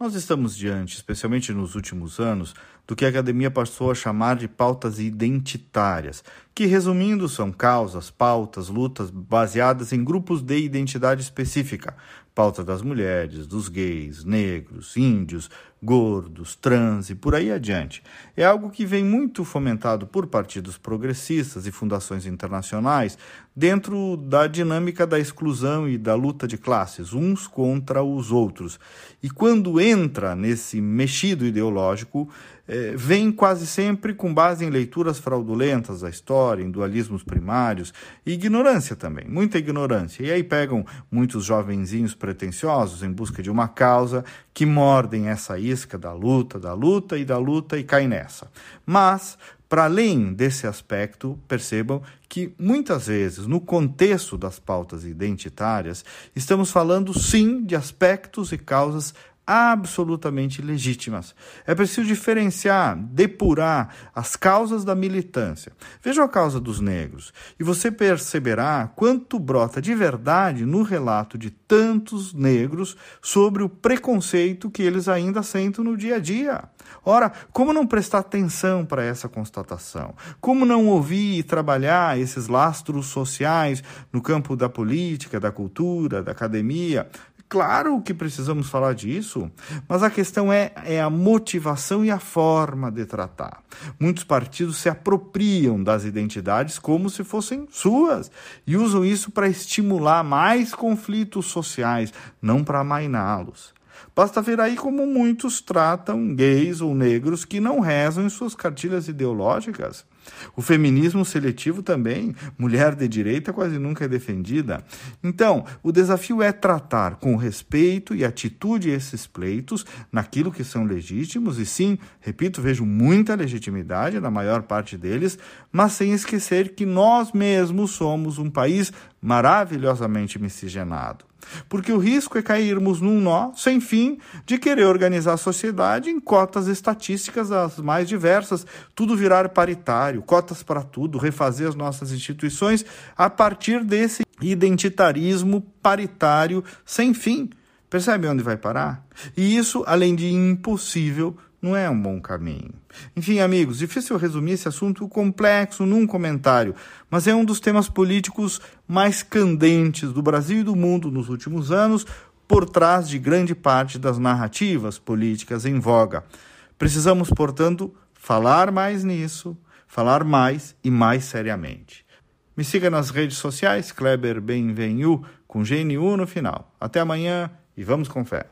Nós estamos diante, especialmente nos últimos anos, do que a academia passou a chamar de pautas identitárias, que, resumindo, são causas, pautas, lutas baseadas em grupos de identidade específica, pauta das mulheres, dos gays, negros, índios, gordos, trans e por aí adiante. É algo que vem muito fomentado por partidos progressistas e fundações internacionais dentro da dinâmica da exclusão e da luta de classes, uns contra os outros. E quando entra nesse mexido ideológico, é, vem quase sempre com base em leituras fraudulentas da história, em dualismos primários e ignorância também, muita ignorância. E aí pegam muitos jovenzinhos pretensiosos em busca de uma causa que mordem essa isca da luta, da luta e da luta e caem nessa. Mas para além desse aspecto, percebam que muitas vezes, no contexto das pautas identitárias, estamos falando sim de aspectos e causas absolutamente legítimas. É preciso diferenciar, depurar as causas da militância. Veja a causa dos negros e você perceberá quanto brota de verdade no relato de tantos negros sobre o preconceito que eles ainda sentem no dia a dia. Ora, como não prestar atenção para essa constatação? Como não ouvir e trabalhar esses lastros sociais no campo da política, da cultura, da academia, Claro que precisamos falar disso, mas a questão é, é a motivação e a forma de tratar. Muitos partidos se apropriam das identidades como se fossem suas e usam isso para estimular mais conflitos sociais, não para amainá-los. Basta ver aí como muitos tratam gays ou negros que não rezam em suas cartilhas ideológicas. O feminismo seletivo também, mulher de direita quase nunca é defendida. Então, o desafio é tratar com respeito e atitude esses pleitos naquilo que são legítimos, e sim, repito, vejo muita legitimidade na maior parte deles, mas sem esquecer que nós mesmos somos um país maravilhosamente miscigenado. Porque o risco é cairmos num nó sem fim de querer organizar a sociedade em cotas estatísticas as mais diversas, tudo virar paritário, cotas para tudo, refazer as nossas instituições a partir desse identitarismo paritário sem fim. Percebe onde vai parar? E isso, além de impossível, não é um bom caminho. Enfim, amigos, difícil resumir esse assunto complexo num comentário, mas é um dos temas políticos mais candentes do Brasil e do mundo nos últimos anos, por trás de grande parte das narrativas políticas em voga. Precisamos, portanto, falar mais nisso, falar mais e mais seriamente. Me siga nas redes sociais, Kleber Benvenu, com GNU no final. Até amanhã e vamos com fé.